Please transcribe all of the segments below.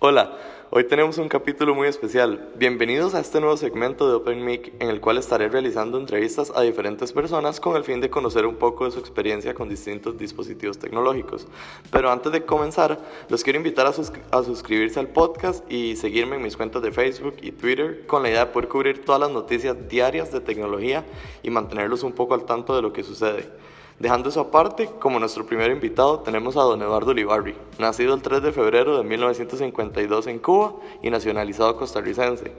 Hola, hoy tenemos un capítulo muy especial. Bienvenidos a este nuevo segmento de OpenMic en el cual estaré realizando entrevistas a diferentes personas con el fin de conocer un poco de su experiencia con distintos dispositivos tecnológicos. Pero antes de comenzar, los quiero invitar a, a suscribirse al podcast y seguirme en mis cuentas de Facebook y Twitter con la idea de poder cubrir todas las noticias diarias de tecnología y mantenerlos un poco al tanto de lo que sucede. Dejando eso aparte, como nuestro primer invitado tenemos a don Eduardo Olivarri, nacido el 3 de febrero de 1952 en Cuba y nacionalizado costarricense.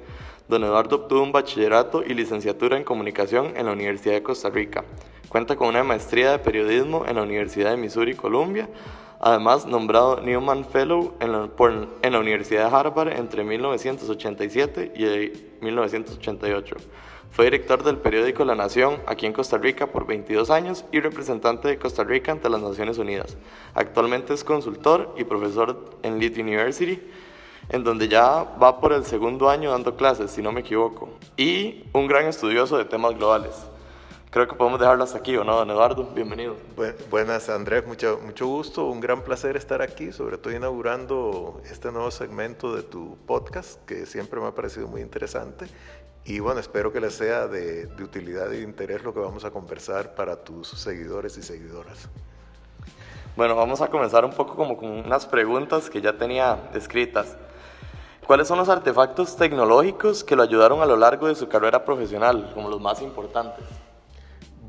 Don Eduardo obtuvo un bachillerato y licenciatura en comunicación en la Universidad de Costa Rica. Cuenta con una maestría de periodismo en la Universidad de Missouri, Columbia. Además, nombrado Newman Fellow en la, en la Universidad de Harvard entre 1987 y 1988. Fue director del periódico La Nación aquí en Costa Rica por 22 años y representante de Costa Rica ante las Naciones Unidas. Actualmente es consultor y profesor en Leeds University, en donde ya va por el segundo año dando clases, si no me equivoco, y un gran estudioso de temas globales. Creo que podemos dejarlo hasta aquí, ¿o no, don Eduardo? Bienvenido. buenas, Andrés, mucho, mucho gusto, un gran placer estar aquí, sobre todo inaugurando este nuevo segmento de tu podcast, que siempre me ha parecido muy interesante y bueno, espero que les sea de, utilidad y de interés lo que vamos a conversar para tus seguidores y seguidoras. Bueno, vamos a comenzar un poco como con unas preguntas que ya tenía escritas. ¿Cuáles son los artefactos tecnológicos que lo ayudaron a lo largo de su carrera profesional, como los más importantes?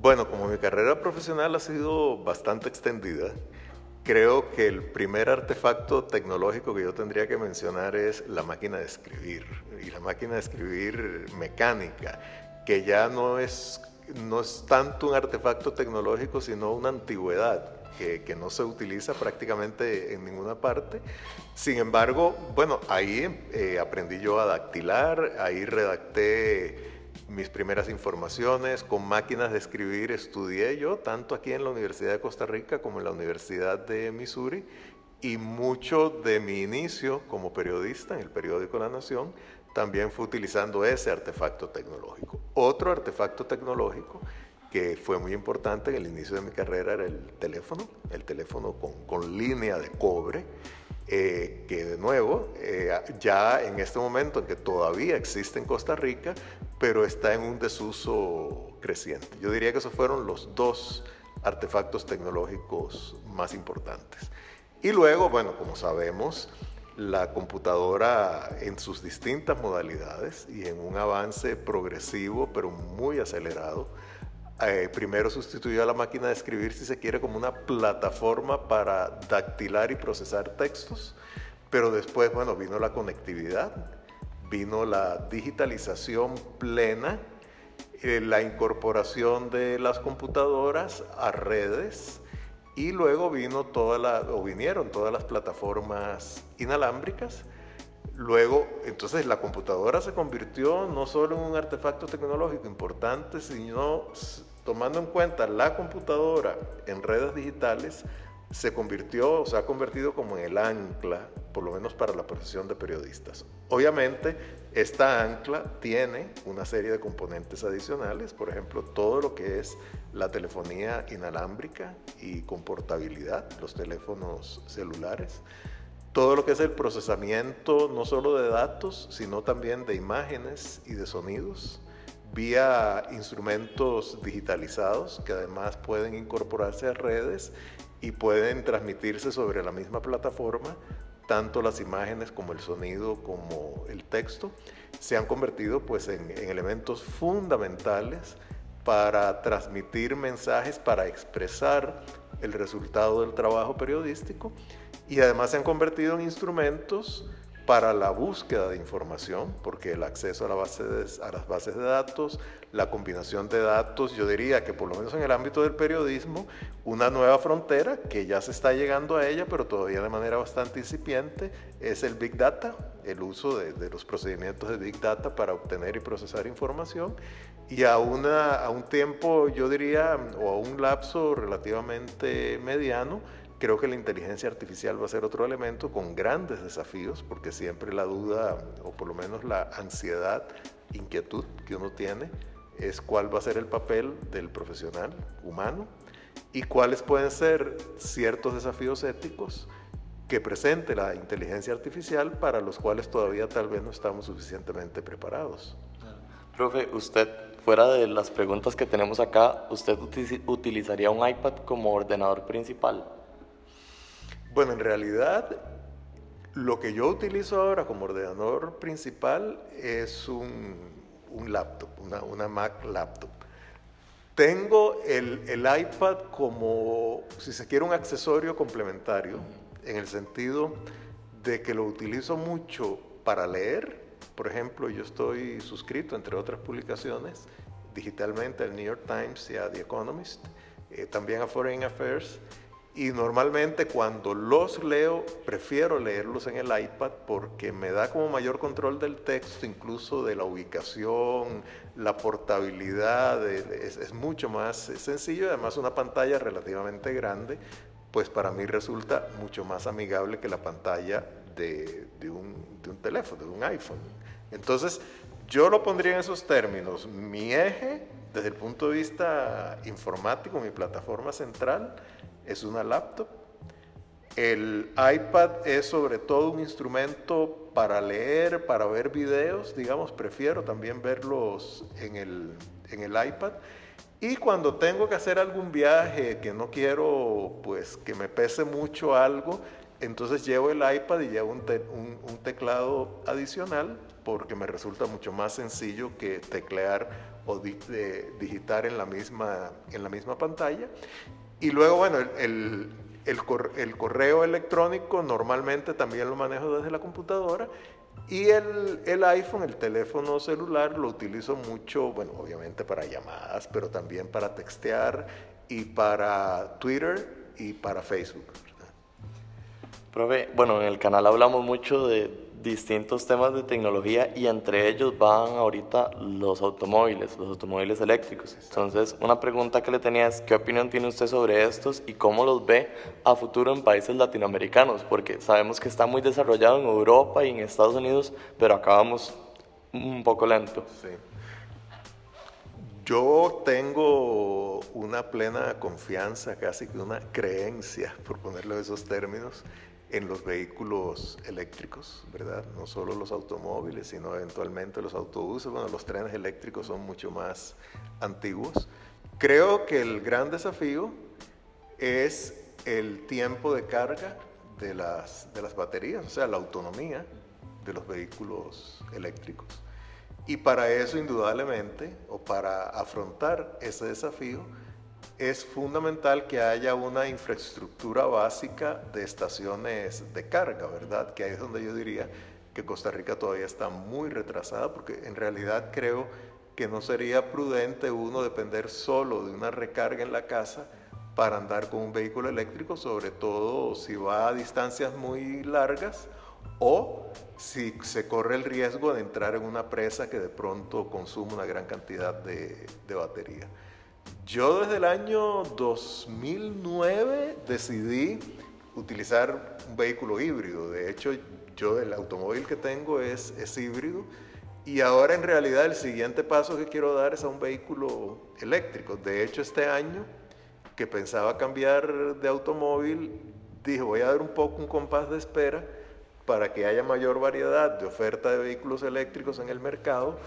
Bueno, como mi carrera profesional ha sido bastante extendida, Creo que el primer artefacto tecnológico que yo tendría que mencionar es la máquina de escribir y la máquina de escribir mecánica, que ya no es, no es tanto un artefacto tecnológico, sino una antigüedad. Que, que, no se utiliza prácticamente en ninguna parte. Sin embargo, bueno, ahí eh, aprendí yo a dactilar, ahí redacté mis primeras informaciones, con máquinas de escribir estudié yo, tanto aquí en la Universidad de Costa Rica como en la Universidad de Missouri, y mucho de mi inicio como periodista en el periódico La Nación también fue utilizando ese artefacto tecnológico. Otro artefacto tecnológico que fue muy importante en el inicio de mi carrera era el teléfono, el teléfono con, con línea de cobre, eh, que de nuevo, eh, ya en este momento en que todavía existe en Costa Rica, pero está en un desuso creciente. Yo diría que esos fueron los dos artefactos tecnológicos más importantes. Y luego, bueno, como sabemos, la computadora en sus distintas modalidades y en un avance progresivo, pero muy acelerado, eh, primero sustituyó a la máquina de escribir, si se quiere, como una plataforma para dactilar y procesar textos, pero después, bueno, vino la conectividad, vino la digitalización plena, eh, la incorporación de las computadoras a redes y luego vino toda la, o vinieron todas las plataformas inalámbricas. Luego, entonces la computadora se convirtió no solo en un artefacto tecnológico importante, sino tomando en cuenta la computadora en redes digitales, se convirtió, o se ha convertido como en el ancla, por lo menos para la profesión de periodistas. Obviamente, esta ancla tiene una serie de componentes adicionales, por ejemplo, todo lo que es la telefonía inalámbrica y con portabilidad, los teléfonos celulares, todo lo que es el procesamiento no solo de datos, sino también de imágenes y de sonidos, vía instrumentos digitalizados que además pueden incorporarse a redes y pueden transmitirse sobre la misma plataforma, tanto las imágenes como el sonido como el texto, se han convertido pues en, en elementos fundamentales para transmitir mensajes, para expresar el resultado del trabajo periodístico y además se han convertido en instrumentos para la búsqueda de información, porque el acceso a, la base a las bases de datos, la combinación de datos, yo diría que por lo menos en el ámbito del periodismo, una nueva frontera que ya se está llegando a ella, pero todavía de manera bastante incipiente, es el Big Data, el uso de, de los procedimientos de Big Data para obtener y procesar información, y a, una, a un tiempo, yo diría, o a un lapso relativamente mediano, Creo que la inteligencia artificial va a ser otro elemento con grandes desafíos, porque siempre la duda, o por lo menos la ansiedad, inquietud que uno tiene, es cuál va a ser el papel del profesional humano y cuáles pueden ser ciertos desafíos éticos que presente la inteligencia artificial para los cuales todavía tal vez no estamos suficientemente preparados. Profe, usted, fuera de las preguntas que tenemos acá, ¿usted utilizaría un iPad como ordenador principal? Bueno, en realidad lo que yo utilizo ahora como ordenador principal es un, laptop, una, una, Mac laptop. Tengo el, el iPad como, si se quiere, un accesorio complementario en el sentido de que lo utilizo mucho para leer. Por ejemplo, yo estoy suscrito, entre otras publicaciones, digitalmente al New York Times y a The Economist, eh, también a Foreign Affairs. Y normalmente cuando los leo, prefiero leerlos en el iPad porque me da como mayor control del texto, incluso de la ubicación, la portabilidad, es, es mucho más sencillo además una pantalla relativamente grande pues para mí resulta mucho más amigable que la pantalla de, un, teléfono, de un iPhone. Entonces, yo lo pondría en esos términos. Mi eje, desde el punto de vista informático, mi plataforma central, es una laptop. El iPad es sobre todo un instrumento para leer, para ver videos, digamos, prefiero también verlos en el, en el iPad. Y cuando tengo que hacer algún viaje que no quiero, pues, que me pese mucho algo, entonces llevo el iPad y llevo un, teclado adicional porque me resulta mucho más sencillo que teclear o digitar en la, misma, en la misma pantalla. Y luego, bueno, el, el correo electrónico normalmente también lo manejo desde la computadora y el, el, iPhone, el teléfono celular, lo utilizo mucho, bueno, obviamente para llamadas, pero también para textear y para Twitter y para Facebook. Profe, bueno, en el canal hablamos mucho de distintos temas de tecnología y entre ellos van ahorita los automóviles, los automóviles eléctricos. Entonces, una pregunta que le tenía es, ¿qué opinión tiene usted sobre estos y cómo los ve a futuro en países latinoamericanos? Porque sabemos que está muy desarrollado en Europa y en Estados Unidos, pero acá vamos un poco lento. Sí. Yo tengo una plena confianza, casi que una creencia, por ponerlo en esos términos, en los vehículos eléctricos, ¿verdad? No solo los automóviles, sino eventualmente los autobuses. Bueno, los trenes eléctricos son mucho más antiguos. Creo que el gran desafío es el tiempo de carga de las, de las baterías, o sea, la autonomía de los vehículos eléctricos. Y para eso, indudablemente, o para afrontar ese desafío, es fundamental que haya una infraestructura básica de estaciones de carga, ¿verdad? Que ahí es donde yo diría que Costa Rica todavía está muy retrasada, porque en realidad creo que no sería prudente uno depender solo de una recarga en la casa para andar con un vehículo eléctrico, sobre todo si va a distancias muy largas o si se corre el riesgo de entrar en una presa que de pronto consume una gran cantidad de, de batería. Yo desde el año 2009 decidí utilizar un vehículo híbrido. De hecho, yo el automóvil que tengo es, híbrido. Y ahora en realidad el siguiente paso que quiero dar es a un vehículo eléctrico. De hecho, este año que pensaba cambiar de automóvil, dije voy a dar un poco un compás de espera para que haya mayor variedad de oferta de vehículos eléctricos en el mercado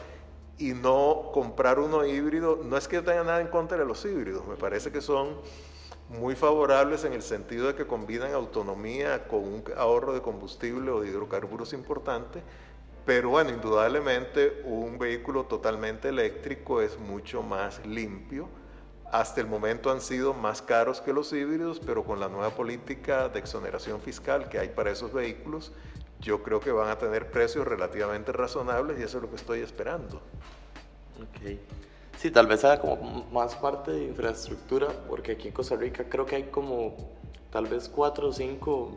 y no comprar uno híbrido. No es que yo tenga nada en contra de los híbridos, me parece que son muy favorables en el sentido de que combinan autonomía con un ahorro de combustible o de hidrocarburos importante, pero bueno, indudablemente un vehículo totalmente eléctrico es mucho más limpio. Hasta el momento han sido más caros que los híbridos, pero con la nueva política de exoneración fiscal que hay para esos vehículos, yo creo que van a tener precios relativamente razonables y eso es lo que estoy esperando. Ok. Sí, tal vez sea como más parte de infraestructura, porque aquí en Costa Rica creo que hay como tal vez cuatro o cinco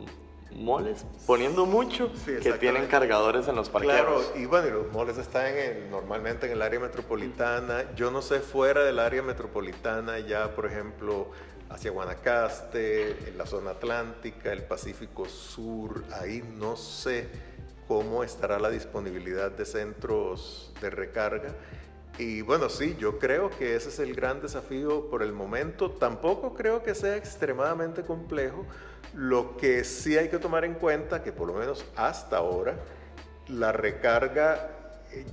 moles, poniendo mucho, que tienen cargadores en los parqueados. Claro, y bueno, los moles están en, normalmente en el área metropolitana. Yo no sé fuera del área metropolitana, ya por ejemplo, hacia Guanacaste, en la zona atlántica, el Pacífico Sur, ahí no sé cómo estará la disponibilidad de centros de recarga. Y bueno, sí, yo creo que ese es el gran desafío por el momento. Tampoco creo que sea extremadamente complejo. Lo que sí hay que tomar en cuenta, que por lo menos hasta ahora, la recarga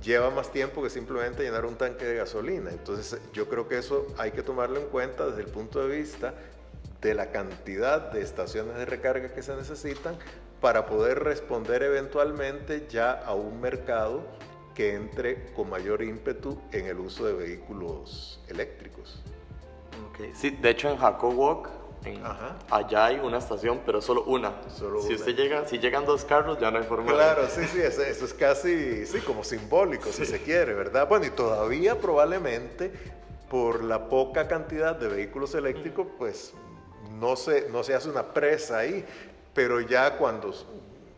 lleva más tiempo que simplemente llenar un tanque de gasolina. Entonces yo creo que eso hay que tomarlo en cuenta desde el punto de vista de la cantidad de estaciones de recarga que se necesitan para poder responder eventualmente ya a un mercado que entre con mayor ímpetu en el uso de vehículos eléctricos. Okay. Sí, de hecho en Walk allá hay una estación, pero solo una. si usted llega, si llegan dos carros, ya no hay forma. Claro, sí, sí, eso, es casi, sí, como simbólico, si se quiere, ¿verdad? Bueno, y todavía probablemente por la poca cantidad de vehículos eléctricos, pues no se, no se hace una presa ahí, pero ya cuando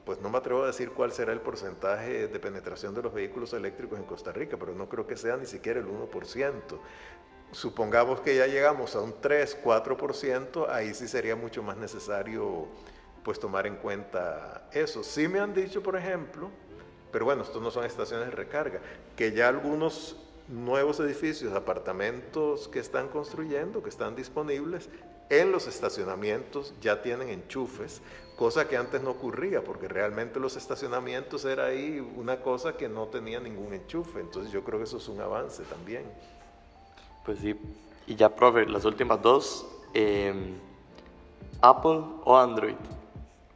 pues no me atrevo a decir cuál será el porcentaje de penetración de los vehículos eléctricos en Costa Rica, pero no creo que sea ni siquiera el 1%. Supongamos que ya llegamos a un 3, 4%, ahí sí sería mucho más necesario pues tomar en cuenta eso. Sí me han dicho, por ejemplo, pero bueno, estos no son estaciones de recarga, que ya algunos nuevos edificios, apartamentos que están construyendo, que están disponibles, en los estacionamientos ya tienen enchufes, cosa que antes no ocurría, porque realmente los estacionamientos era ahí una cosa que no tenía ningún enchufe. Entonces yo creo que eso es un avance también. Pues sí. Y ya, profe, las últimas dos, em, Apple o Android.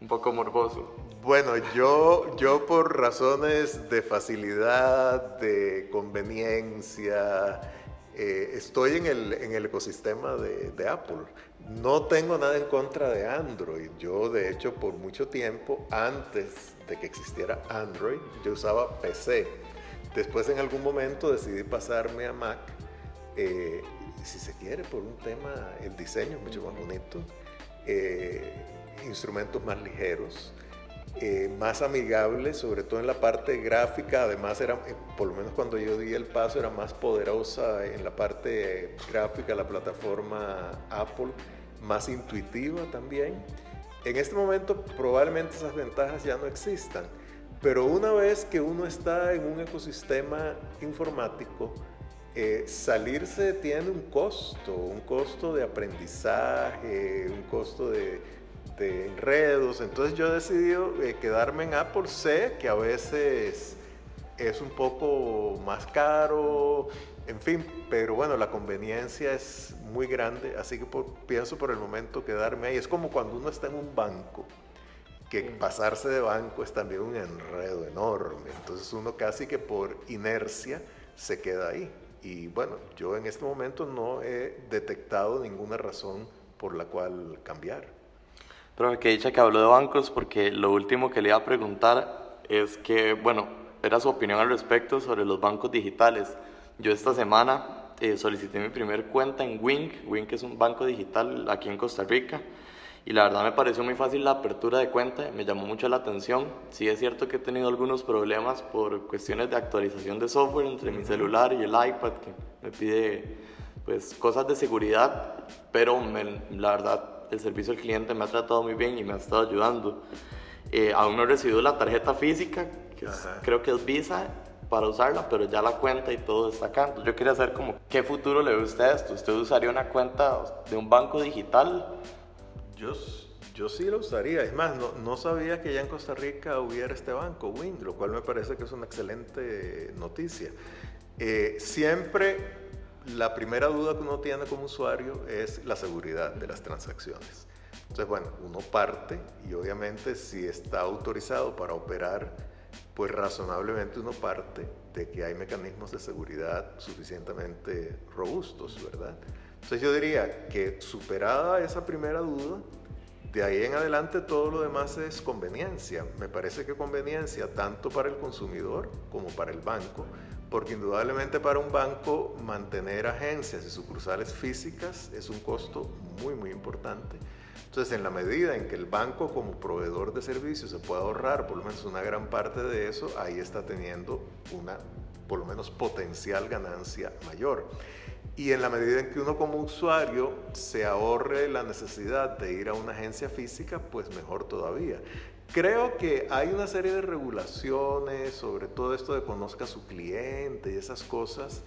Un poco morboso. Bueno, yo, yo por razones de facilidad, de conveniencia, eh, estoy en el, en el ecosistema de, de, Apple. No tengo nada en contra de Android. Yo, de hecho, por mucho tiempo, antes de que existiera Android, yo usaba PC. Después, en algún momento, decidí pasarme a Mac. Eh, si se quiere, por un tema, el diseño es mucho más bonito, eh, instrumentos más ligeros. Eh, más amigable, sobre todo en la parte gráfica, además era, eh, por lo menos cuando yo di el paso, era más poderosa en la parte gráfica, la plataforma Apple, más intuitiva también. En este momento probablemente esas ventajas ya no existan, pero una vez que uno está en un ecosistema informático, eh, salirse tiene un costo, un costo de aprendizaje, un costo de de enredos. Entonces yo he decidido eh, quedarme en Apple. Sé que a veces es un poco más caro, en fin, pero bueno, la conveniencia es muy grande, así que pienso por el momento quedarme ahí. Es como cuando uno está en un banco, que pasarse de banco es también un enredo enorme. Entonces uno casi que por inercia se queda ahí. Y bueno, yo en este momento no he detectado ninguna razón por la cual cambiar. Pero que dicha que habló de bancos porque lo último que le iba a preguntar es que, bueno, era su opinión al respecto sobre los bancos digitales. Yo esta semana eh, solicité mi primer cuenta en Wink. Wink es un banco digital aquí en Costa Rica. Y la verdad me pareció muy fácil la apertura de cuenta, me llamó mucho la atención. Sí es cierto que he tenido algunos problemas por cuestiones de actualización de software entre mi celular y el iPad, que me pide pues cosas de seguridad, pero la verdad el servicio al cliente me ha tratado muy bien y me ha estado ayudando. Eh, aún no he recibido la tarjeta física, que creo que es Visa, para usarla, pero ya la cuenta y todo está acá. Entonces yo quería saber como, ¿qué futuro le ve usted a esto? ¿Usted usaría una cuenta de un banco digital? Yo, yo sí lo usaría. Es más, no, no sabía que ya en Costa Rica hubiera este banco, Wind, lo cual me parece que es una excelente noticia. Eh, siempre la primera duda que uno tiene como usuario es la seguridad de las transacciones. Entonces, bueno, uno parte y obviamente si está autorizado para operar, pues razonablemente uno parte de que hay mecanismos de seguridad suficientemente robustos, ¿verdad? Entonces yo diría que superada esa primera duda, de ahí en adelante todo lo demás es conveniencia. Me parece que conveniencia tanto para el consumidor como para el banco porque indudablemente para un banco mantener agencias y sucursales físicas es un costo muy, muy importante. Entonces, en la medida en que el banco como proveedor de servicios se pueda ahorrar por lo menos una gran parte de eso, ahí está teniendo una, por lo menos, potencial ganancia mayor. Y en la medida en que uno como usuario se ahorre la necesidad de ir a una agencia física, pues mejor todavía. Creo que hay una serie de regulaciones sobre todo esto de conozca a su cliente y esas cosas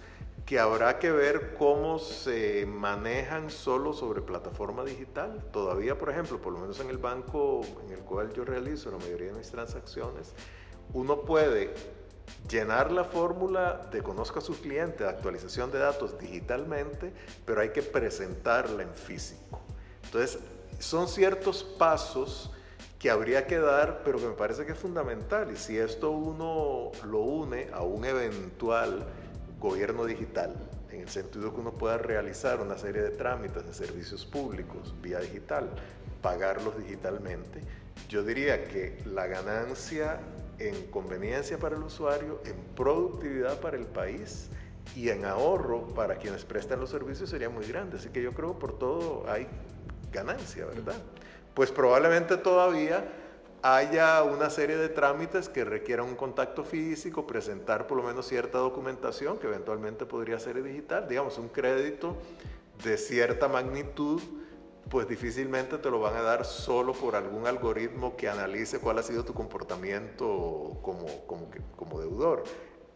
que habrá que ver cómo se manejan solo sobre plataforma digital. Todavía, por ejemplo, por lo menos en el banco en el cual yo realizo la mayoría de mis transacciones, uno puede llenar la fórmula de conozca a su cliente de actualización de datos digitalmente, pero hay que presentarla en físico. Entonces, son ciertos pasos que habría que dar, pero que me parece que es fundamental. Y si esto uno lo une a un eventual gobierno digital, en el sentido que uno pueda realizar una serie de trámites de servicios públicos vía digital, pagarlos digitalmente, yo diría que la ganancia en conveniencia para el usuario, en productividad para el país y en ahorro para quienes prestan los servicios sería muy grande. Así que yo creo que por todo hay ganancia, ¿verdad? Pues probablemente todavía haya una serie de trámites que requieran un contacto físico, presentar por lo menos cierta documentación que eventualmente podría ser digital, digamos un crédito de cierta magnitud, pues difícilmente te lo van a dar solo por algún algoritmo que analice cuál ha sido tu comportamiento como, como, como deudor.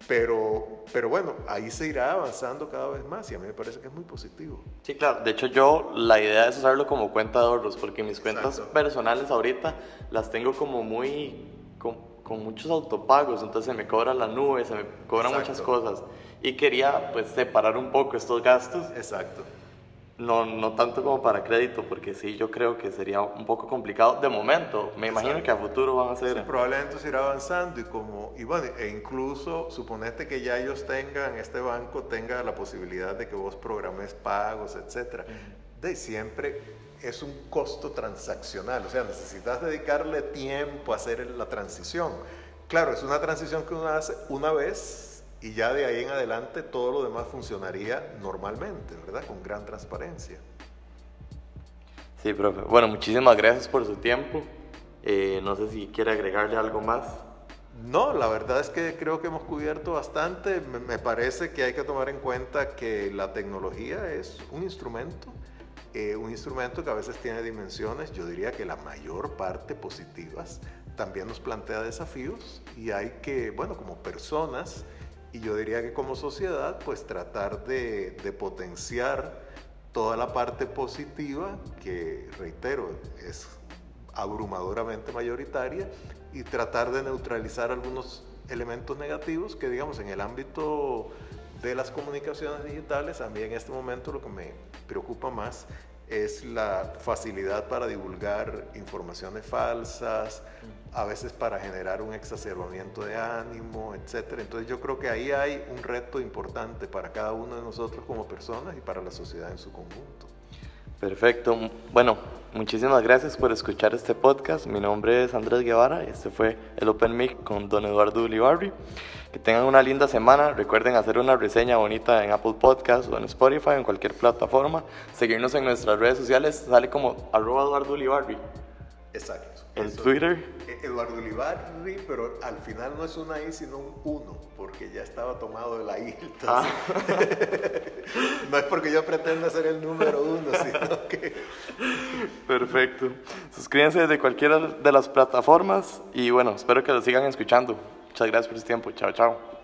Pero, pero bueno, ahí se irá avanzando cada vez más y a mí me parece que es muy positivo. Sí, claro. De hecho, yo la idea es usarlo como cuenta de ahorros, porque mis cuentas personales ahorita las tengo como muy. Con, con, muchos autopagos, entonces se me cobra la nube, se me cobran muchas cosas. Y quería pues separar un poco estos gastos. Exacto. No, no tanto como para crédito, porque sí, yo creo que sería un poco complicado de momento. Me imagino que a futuro van a ser... probablemente se irá avanzando y como, y bueno, e incluso suponete que ya ellos tengan, este banco tenga la posibilidad de que vos programes pagos, etcétera. De siempre es un costo transaccional, o sea, necesitas dedicarle tiempo a hacer la transición. Claro, es una transición que uno hace una vez y ya de ahí en adelante todo lo demás funcionaría normalmente, ¿verdad? Con gran transparencia. Sí, profe. Bueno, muchísimas gracias por su tiempo. Eh, no sé si quiere agregarle algo más. No, la verdad es que creo que hemos cubierto bastante. Me, parece que hay que tomar en cuenta que la tecnología es un instrumento, eh, un instrumento que a veces tiene dimensiones, yo diría que la mayor parte positivas, también nos plantea desafíos y hay que, bueno, como personas, y yo diría que como sociedad, pues tratar de, potenciar toda la parte positiva, que reitero, es abrumadoramente mayoritaria, y tratar de neutralizar algunos elementos negativos que digamos en el ámbito de las comunicaciones digitales, a mí en este momento lo que me preocupa más es la facilidad para divulgar informaciones falsas, a veces para generar un exacerbamiento de ánimo, etc. Entonces yo creo que ahí hay un reto importante para cada uno de nosotros como personas y para la sociedad en su conjunto. Perfecto. Bueno, muchísimas gracias por escuchar este podcast. Mi nombre es Andrés Guevara y este fue el Open Mic con don Eduardo Ulibarri. Que tengan una linda semana. Recuerden hacer una reseña bonita en Apple Podcast o en Spotify en cualquier plataforma. Seguirnos en nuestras redes sociales. Sale como arroba Eduardo Ulibarri. Exacto. En Twitter. E, Eduardo Ulibarri, pero al final no es una I, sino un 1, porque ya estaba tomado de la I. Ah. no es porque yo pretenda ser el número uno, sino que... Perfecto. Suscríbanse desde cualquiera de las plataformas y bueno, espero que lo sigan escuchando. Muchas gracias por su tiempo. Chao, chao.